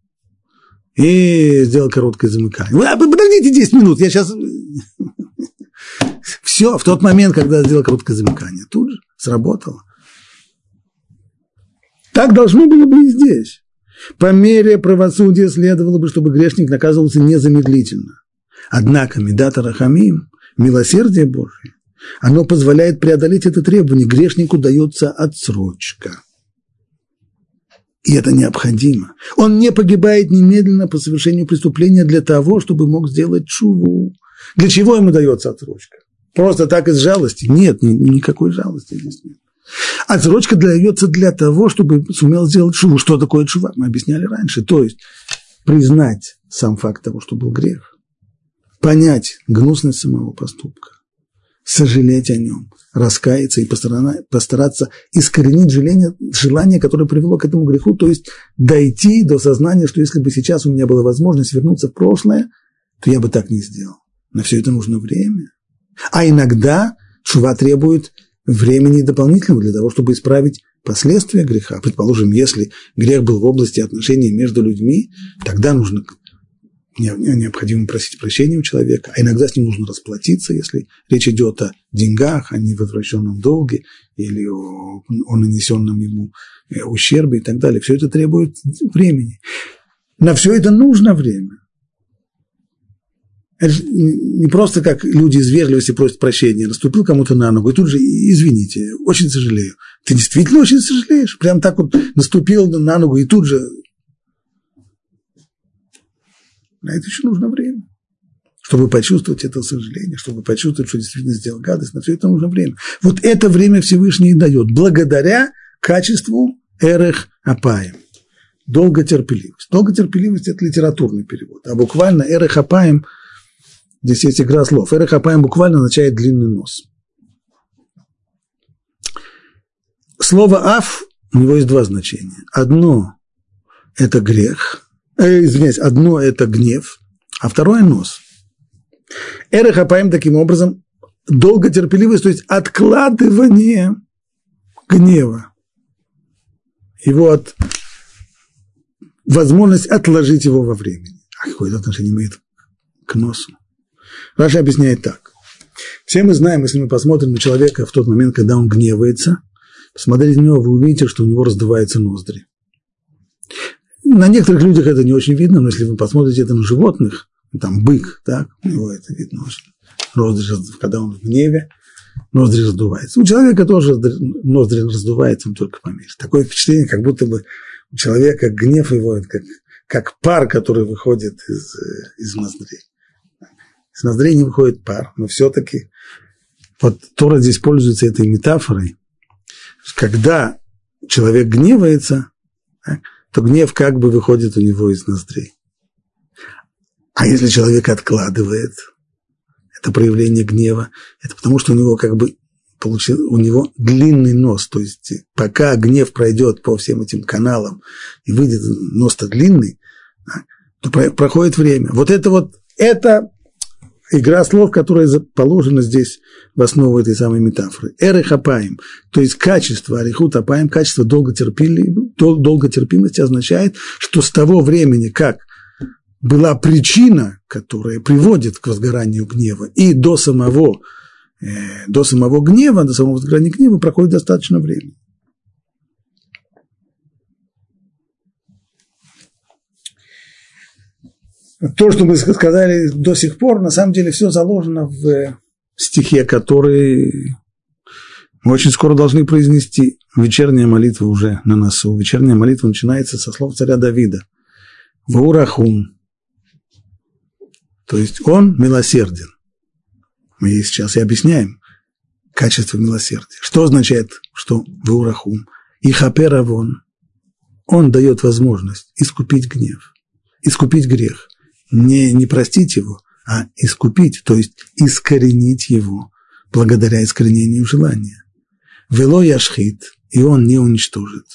и сделал короткое замыкание. Вы, подождите 10 минут, я сейчас... *laughs* Все, в тот момент, когда сделал короткое замыкание, тут же сработало. Так должно было быть и здесь. По мере правосудия следовало бы, чтобы грешник наказывался незамедлительно. Однако Медата Рахамим, милосердие Божие, оно позволяет преодолеть это требование. Грешнику дается отсрочка. И это необходимо. Он не погибает немедленно по совершению преступления для того, чтобы мог сделать чуву. Для чего ему дается отсрочка? Просто так из жалости? Нет, никакой жалости здесь нет. Отсрочка дается для того, чтобы сумел сделать шуву. Что такое чува? Мы объясняли раньше. То есть признать сам факт того, что был грех, понять гнусность самого поступка, сожалеть о нем, раскаяться и постараться искоренить желание, желание, которое привело к этому греху, то есть дойти до сознания, что если бы сейчас у меня была возможность вернуться в прошлое, то я бы так не сделал. На все это нужно время. А иногда чува требует времени дополнительного для того, чтобы исправить последствия греха. Предположим, если грех был в области отношений между людьми, тогда нужно необходимо просить прощения у человека, а иногда с ним нужно расплатиться, если речь идет о деньгах, о невозвращенном долге или о, о нанесенном ему э, ущербе и так далее. Все это требует времени. На все это нужно время. Это не просто как люди из вежливости просят прощения, наступил кому-то на ногу, и тут же, извините, очень сожалею. Ты действительно очень сожалеешь? Прям так вот наступил на ногу, и тут же... На это еще нужно время. Чтобы почувствовать это сожаление, чтобы почувствовать, что действительно сделал гадость, на все это нужно время. Вот это время Всевышний дает, благодаря качеству эрех апаем. Долготерпеливость. Долготерпеливость – это литературный перевод, а буквально эрех апаем – Здесь есть игра слов. Эрехапаем буквально означает длинный нос. Слово «аф» у него есть два значения. Одно – это грех, э, извиняюсь, одно – это гнев, а второе – нос. Эрехапаем таким образом долготерпеливость, то есть откладывание гнева. Его от возможность отложить его во времени. А какое это отношение имеет к носу? Раша объясняет так. Все мы знаем, если мы посмотрим на человека в тот момент, когда он гневается, посмотрите на него, вы увидите, что у него раздуваются ноздри. На некоторых людях это не очень видно, но если вы посмотрите это на животных, там бык, так, у него это видно очень. Ноздри, когда он в гневе, ноздри раздуваются. У человека тоже ноздри раздуваются, но только поменьше. Такое впечатление, как будто бы у человека гнев его, как, как пар, который выходит из, из ноздрей. Из ноздрей не выходит пар, но все-таки вот Тора здесь пользуется этой метафорой, когда человек гневается, то гнев как бы выходит у него из ноздрей. А если человек откладывает это проявление гнева, это потому что у него как бы получил, у него длинный нос, то есть пока гнев пройдет по всем этим каналам и выйдет нос-то длинный, то проходит время. Вот это вот, это игра слов, которая положена здесь в основу этой самой метафоры. Эры хапаем, то есть качество, арихут апаем, качество долготерпимости означает, что с того времени, как была причина, которая приводит к возгоранию гнева, и до самого, э, до самого гнева, до самого возгорания гнева проходит достаточно времени. То, что мы сказали до сих пор, на самом деле все заложено в стихе, который мы очень скоро должны произнести. Вечерняя молитва уже на носу. Вечерняя молитва начинается со слов царя Давида. Ваурахум, то есть он милосерден. Мы сейчас и объясняем качество милосердия. Что означает, что ваурахум? И хаперавон. Он дает возможность искупить гнев, искупить грех. Не, не простить его, а искупить, то есть искоренить его, благодаря искоренению желания. Вело яшхит, и он не уничтожит.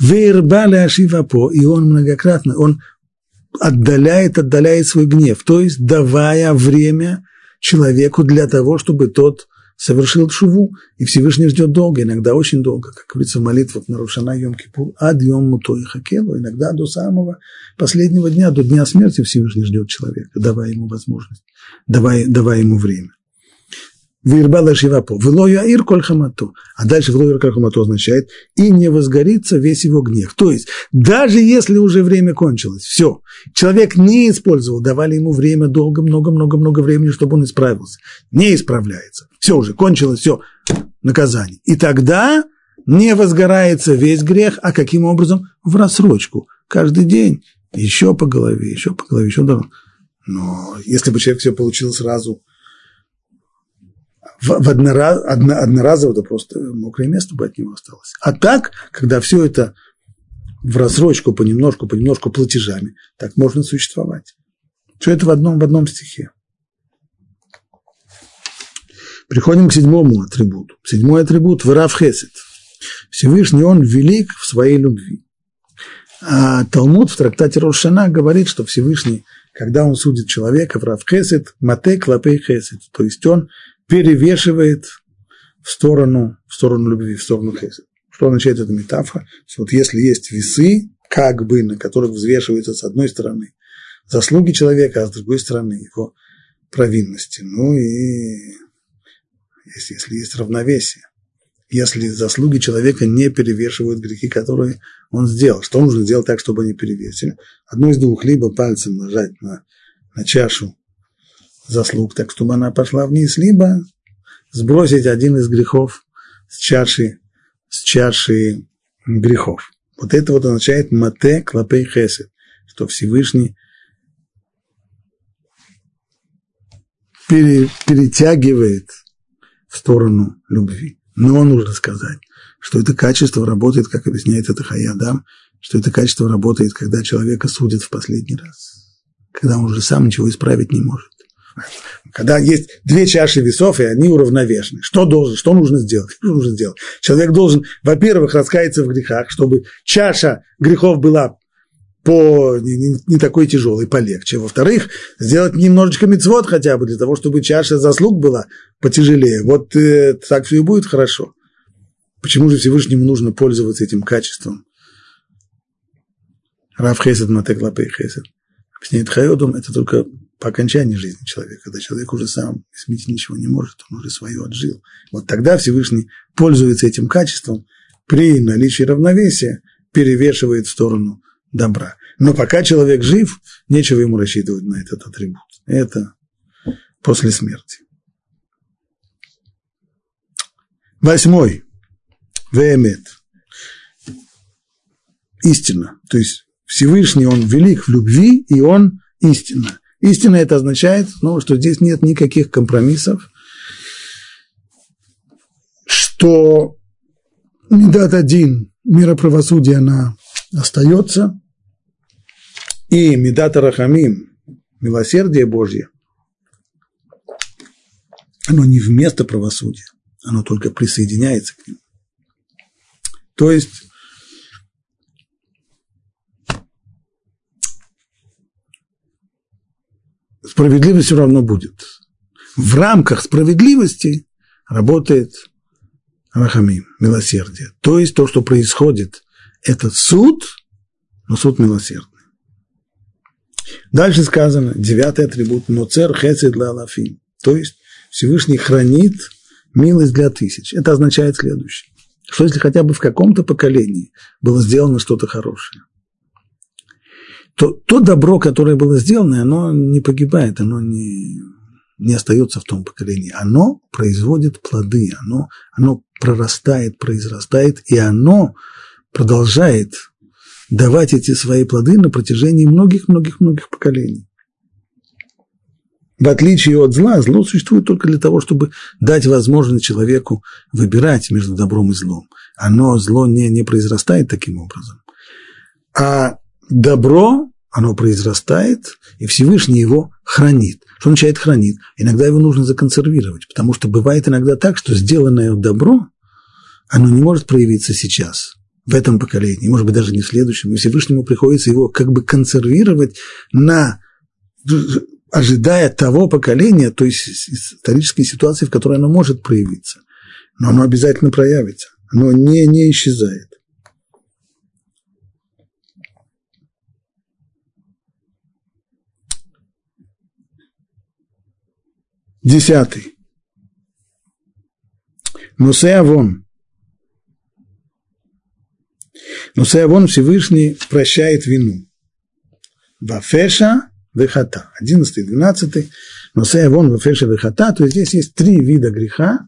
Вейрбали ашивапо, и он многократно, он отдаляет, отдаляет свой гнев, то есть давая время человеку для того, чтобы тот совершил шуву, и Всевышний ждет долго, иногда очень долго, как говорится в молитвах на Рушана Йом Кипур, ад Йом Мутой Хакелу, иногда до самого последнего дня, до дня смерти Всевышний ждет человека, давая ему возможность, давая, давая ему время. Вирбала Шивапо. Велоя ир коль хамату. А дальше велоя коль хамату означает и не возгорится весь его гнев. То есть, даже если уже время кончилось, все, человек не использовал, давали ему время долго, много, много, много времени, чтобы он исправился. Не исправляется. Все уже, кончилось, все, наказание. И тогда не возгорается весь грех, а каким образом? В рассрочку. Каждый день еще по голове, еще по голове, еще дорога. Но если бы человек все получил сразу – в, в однораз, одно, одноразово, то просто мокрое место бы от него осталось. А так, когда все это в рассрочку, понемножку, понемножку платежами, так можно существовать. Все это в одном, в одном стихе. Приходим к седьмому атрибуту. Седьмой атрибут – Варав Хесед. Всевышний Он велик в своей любви. А Талмуд в трактате Рошана говорит, что Всевышний, когда он судит человека, Варав Хесед, Мате Клапей Хесед, то есть он перевешивает в сторону, в сторону любви, в сторону хесед. Что означает эта метафора? Вот если есть весы, как бы, на которых взвешиваются с одной стороны заслуги человека, а с другой стороны его провинности. Ну и если, если есть равновесие, если заслуги человека не перевешивают грехи, которые он сделал, что нужно сделать так, чтобы они перевесили? Одно из двух, либо пальцем нажать на, на чашу заслуг, так чтобы она пошла вниз, либо сбросить один из грехов с чаши, с чаши грехов. Вот это вот означает мате клапей хесед, что Всевышний пере, перетягивает в сторону любви. Но нужно сказать, что это качество работает, как объясняет это Хаядам, что это качество работает, когда человека судят в последний раз, когда он уже сам ничего исправить не может. Когда есть две чаши весов, и они уравновешены. Что должен, что нужно сделать? Что нужно сделать? Человек должен, во-первых, раскаяться в грехах, чтобы чаша грехов была по, не, не такой тяжелый, полегче. Во-вторых, сделать немножечко мецвод хотя бы, для того, чтобы чаша заслуг была потяжелее. Вот э, так все и будет хорошо. Почему же Всевышнему нужно пользоваться этим качеством? Рав Хесед, Матек Лапей Хесед. Объясняет Хайодом, это только по окончании жизни человека, когда человек уже сам изменить ничего не может, он уже свое отжил. Вот тогда Всевышний пользуется этим качеством, при наличии равновесия перевешивает в сторону добра. Но пока человек жив, нечего ему рассчитывать на этот атрибут. Это после смерти. Восьмой. Веемет. Истина. То есть Всевышний, Он велик в любви, и Он истина. Истина это означает, ну, что здесь нет никаких компромиссов, что Медат один, мира правосудия, она остается, и Медата Рахамим, милосердие Божье, оно не вместо правосудия, оно только присоединяется к нему. То есть справедливость все равно будет. В рамках справедливости работает Рахамим, милосердие. То есть то, что происходит, это суд, но суд милосердный. Дальше сказано, девятый атрибут, но цер хесед для алафим. То есть Всевышний хранит милость для тысяч. Это означает следующее. Что если хотя бы в каком-то поколении было сделано что-то хорошее? То, то добро, которое было сделано, оно не погибает, оно не, не остается в том поколении. Оно производит плоды, оно, оно прорастает, произрастает, и оно продолжает давать эти свои плоды на протяжении многих-многих-многих поколений. В отличие от зла, зло существует только для того, чтобы дать возможность человеку выбирать между добром и злом. Оно, зло, не, не произрастает таким образом. А добро, оно произрастает, и Всевышний его хранит. Что означает хранит? Иногда его нужно законсервировать, потому что бывает иногда так, что сделанное добро, оно не может проявиться сейчас, в этом поколении, может быть, даже не в следующем, и Всевышнему приходится его как бы консервировать на ожидая того поколения, то есть исторической ситуации, в которой оно может проявиться. Но оно обязательно проявится, оно не, не исчезает. Десятый. Носе Авон. Носе Авон Всевышний прощает вину. Вафеша вехата. Одиннадцатый, двенадцатый. Носе Авон вафеша вехата. То есть здесь есть три вида греха.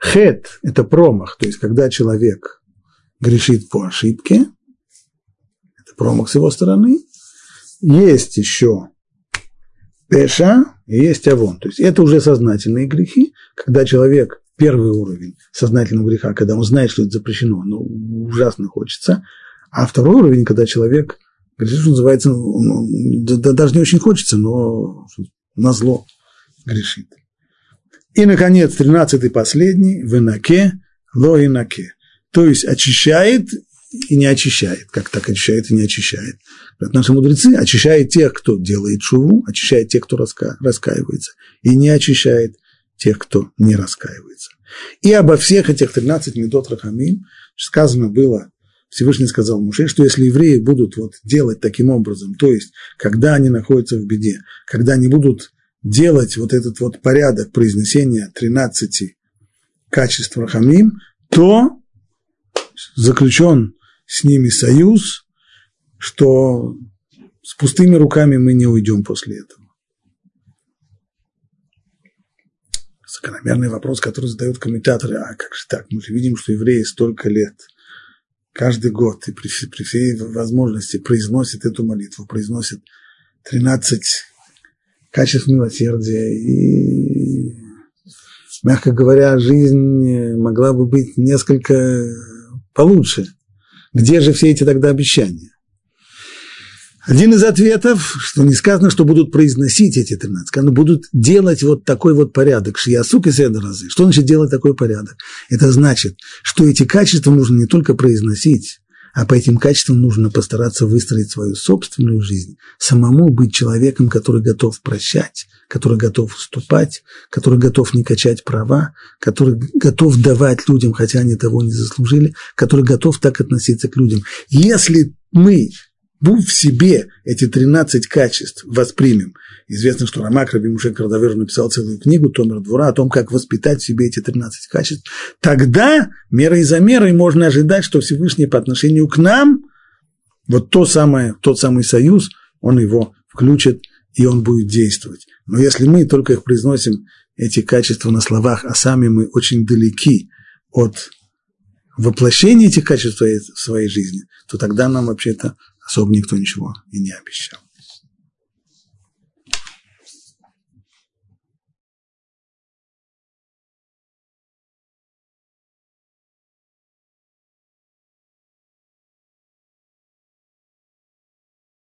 Хет – это промах, то есть когда человек грешит по ошибке, это промах с его стороны. Есть еще Пеша и есть авон. То есть это уже сознательные грехи, когда человек первый уровень сознательного греха, когда он знает, что это запрещено, но ужасно хочется. А второй уровень, когда человек грешит, что называется, ну, да, даже не очень хочется, но на зло грешит. И, наконец, тринадцатый последний, в инаке, ло инаке. То есть очищает и не очищает. Как так очищает и не очищает? Говорят, наши мудрецы очищает тех, кто делает шуву, очищает тех, кто раска, раскаивается, и не очищает тех, кто не раскаивается. И обо всех этих 13 медот рахамим сказано было, Всевышний сказал Муше, что если евреи будут вот делать таким образом, то есть, когда они находятся в беде, когда они будут делать вот этот вот порядок произнесения 13 качеств рахамим, то заключен с ними союз, что с пустыми руками мы не уйдем после этого. Закономерный вопрос, который задают комментаторы, а как же так, мы же видим, что евреи столько лет, каждый год и при, при всей возможности произносят эту молитву, произносят 13 качеств милосердия и мягко говоря, жизнь могла бы быть несколько получше. Где же все эти тогда обещания? Один из ответов, что не сказано, что будут произносить эти 13, сказано, будут делать вот такой вот порядок, шиясук и разы. Что значит делать такой порядок? Это значит, что эти качества нужно не только произносить, а по этим качествам нужно постараться выстроить свою собственную жизнь, самому быть человеком, который готов прощать, который готов уступать, который готов не качать права, который готов давать людям, хотя они того не заслужили, который готов так относиться к людям. Если мы в себе эти 13 качеств воспримем. Известно, что Рамак Раби Муше Кардавер написал целую книгу Томер Двора о том, как воспитать в себе эти 13 качеств. Тогда мерой за мерой можно ожидать, что Всевышний по отношению к нам, вот то самое, тот самый союз, он его включит, и он будет действовать. Но если мы только их произносим, эти качества на словах, а сами мы очень далеки от воплощения этих качеств в своей жизни, то тогда нам вообще-то особо никто ничего и не обещал.